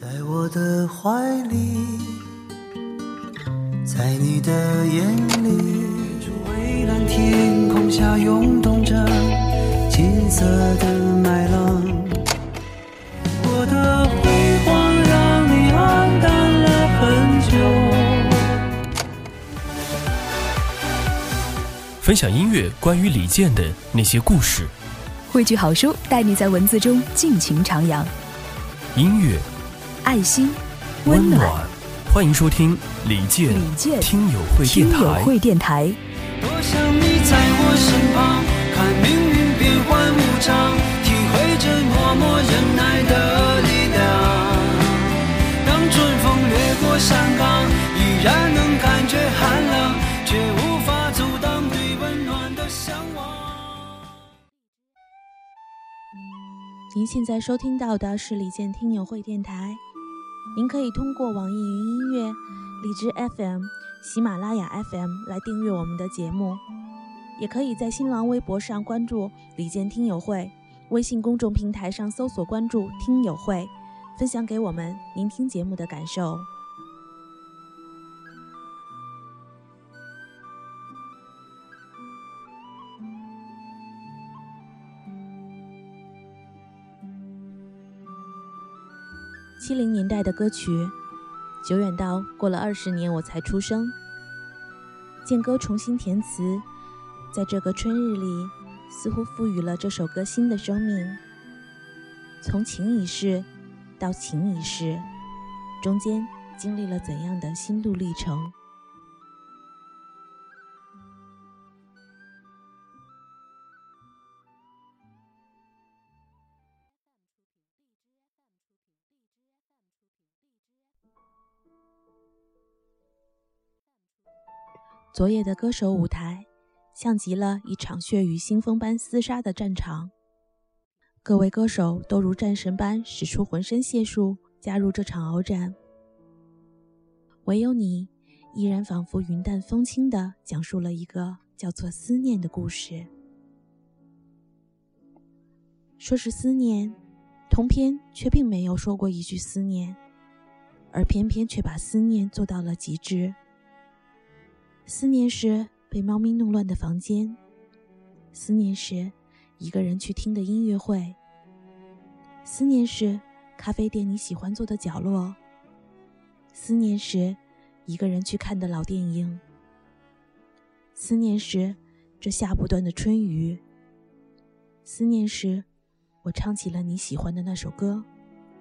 在我的怀里，在你的眼里，蔚蓝天空下涌动着金色的麦浪。我的辉煌让你黯淡了很久。分享音乐关于李健的那些故事，汇聚好书，带你在文字中尽情徜徉。音乐爱心，温暖。欢迎收听李健李健听友会听友电台。会电台，多想你在我身旁，看命运变幻无常，体会着默默忍耐的力量。当春风掠过山岗，依然能感觉寒冷，却无法阻挡对温暖的向往。您现在收听到的是李健听友会电台，您可以通过网易云音乐、荔枝 FM、喜马拉雅 FM 来订阅我们的节目，也可以在新浪微博上关注李健听友会，微信公众平台上搜索关注听友会，分享给我们您听节目的感受。七零年代的歌曲，久远到过了二十年我才出生。建哥重新填词，在这个春日里，似乎赋予了这首歌新的生命。从情已逝到情已逝，中间经历了怎样的心路历程？昨夜的歌手舞台，像极了一场血雨腥风般厮杀的战场。各位歌手都如战神般使出浑身解数，加入这场鏖战。唯有你，依然仿佛云淡风轻地讲述了一个叫做思念的故事。说是思念，通篇却并没有说过一句思念，而偏偏却把思念做到了极致。思念时被猫咪弄乱的房间，思念时一个人去听的音乐会，思念时咖啡店你喜欢坐的角落，思念时一个人去看的老电影，思念时这下不断的春雨，思念时我唱起了你喜欢的那首歌，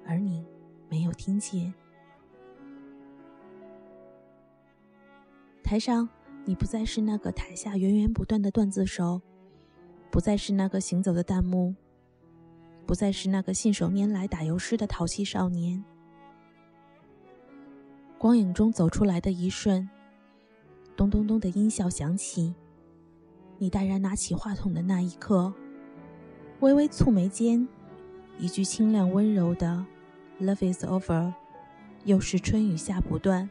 而你没有听见。台上，你不再是那个台下源源不断的段子手，不再是那个行走的弹幕，不再是那个信手拈来打油诗的淘气少年。光影中走出来的一瞬，咚咚咚的音效响起，你淡然拿起话筒的那一刻，微微蹙眉间，一句清亮温柔的 “Love is over”，又是春雨下不断。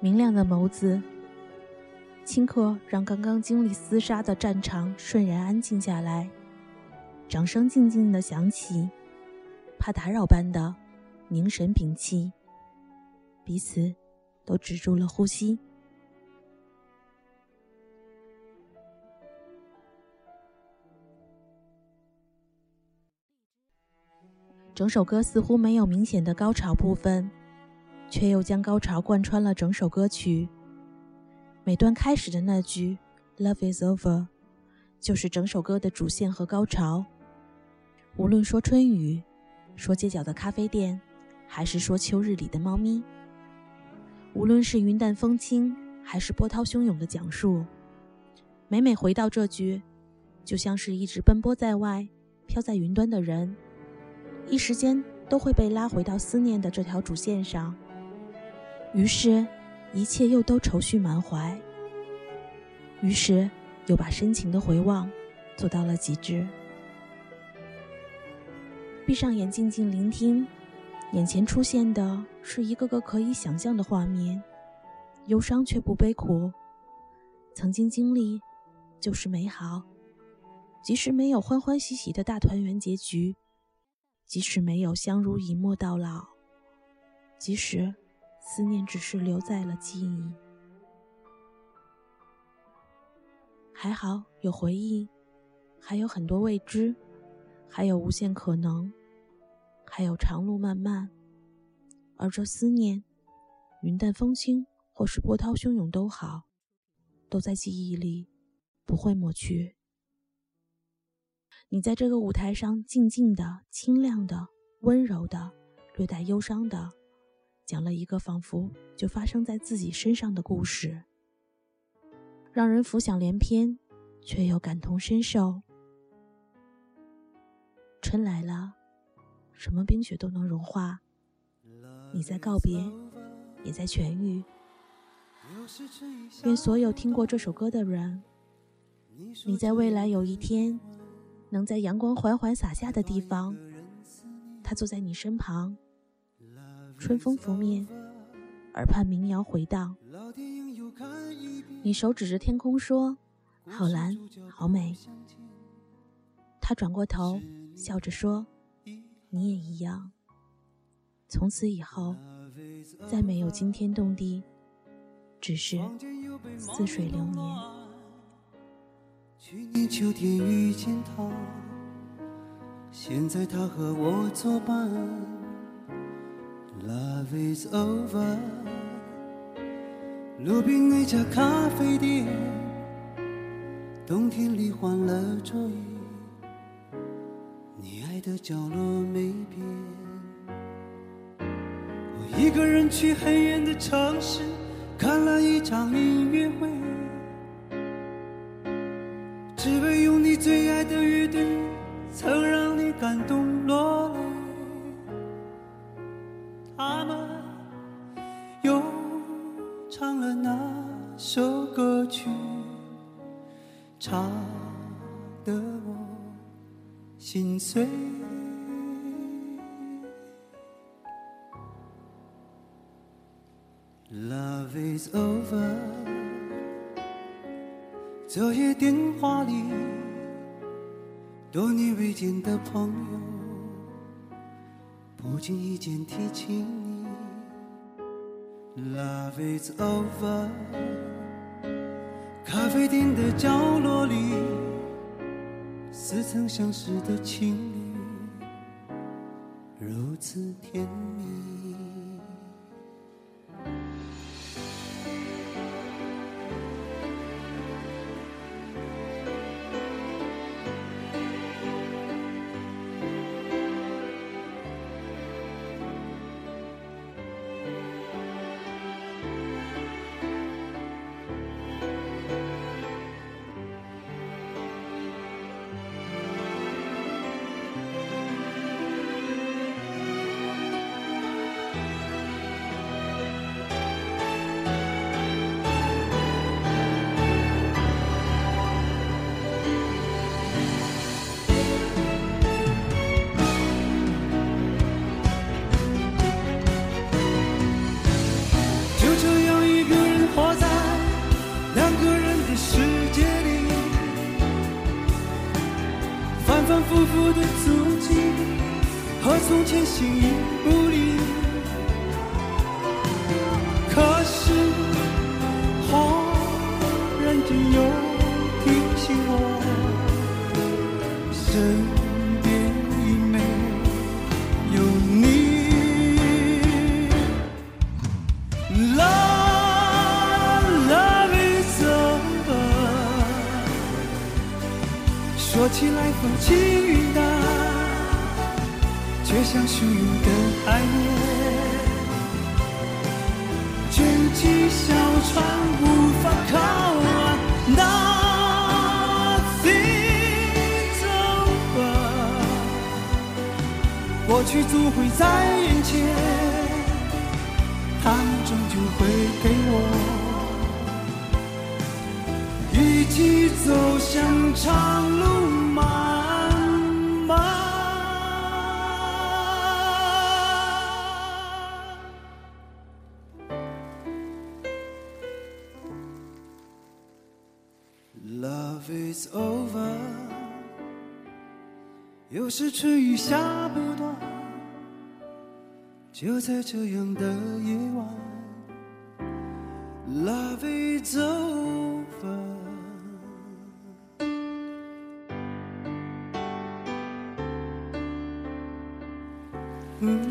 明亮的眸子，顷刻让刚刚经历厮杀的战场瞬然安静下来。掌声静静的响起，怕打扰般的凝神屏气，彼此都止住了呼吸。整首歌似乎没有明显的高潮部分。却又将高潮贯穿了整首歌曲。每段开始的那句 “Love is over”，就是整首歌的主线和高潮。无论说春雨，说街角的咖啡店，还是说秋日里的猫咪，无论是云淡风轻，还是波涛汹涌的讲述，每每回到这句，就像是一直奔波在外、飘在云端的人，一时间都会被拉回到思念的这条主线上。于是，一切又都愁绪满怀。于是，又把深情的回望做到了极致。闭上眼，静静聆听，眼前出现的是一个个可以想象的画面，忧伤却不悲苦。曾经经历，就是美好。即使没有欢欢喜喜的大团圆结局，即使没有相濡以沫到老，即使思念只是留在了记忆，还好有回忆，还有很多未知，还有无限可能，还有长路漫漫。而这思念，云淡风轻，或是波涛汹涌都好，都在记忆里，不会抹去。你在这个舞台上静静的、清亮的、温柔的、略带忧伤的，讲了一个仿佛就发生在自己身上的故事，让人浮想联翩，却又感同身受。春来了，什么冰雪都能融化。你在告别，也在痊愈。愿所有听过这首歌的人，你在未来有一天。能在阳光缓缓洒下的地方，他坐在你身旁，春风拂面，耳畔民谣回荡。你手指着天空说：“好蓝，好美。”他转过头，笑着说：“你也一样。”从此以后，再没有惊天动地，只是似水流年。去年秋天遇见他，现在他和我作伴。Love is over，路边那家咖啡店，冬天里换了桌椅，你爱的角落没变。我一个人去很远的城市，看了一场音乐会。只为用你最爱的乐队，曾让你感动落泪。他们又唱了那首歌曲，唱得我心碎。Love is over。昨夜电话里，多年未见的朋友，不经意间提起你。Love is over，咖啡店的角落里，似曾相识的情侣，如此甜蜜。反复复的足迹和从前形影不离，可是忽然间又提醒我，起来风轻云淡。却像汹涌的海面，卷起小船无法靠岸。Nothing's over，过去总会在眼前，他们终究会给我一起走向长路 It's over，有时春雨下不断。就在这样的夜晚，Love is over。嗯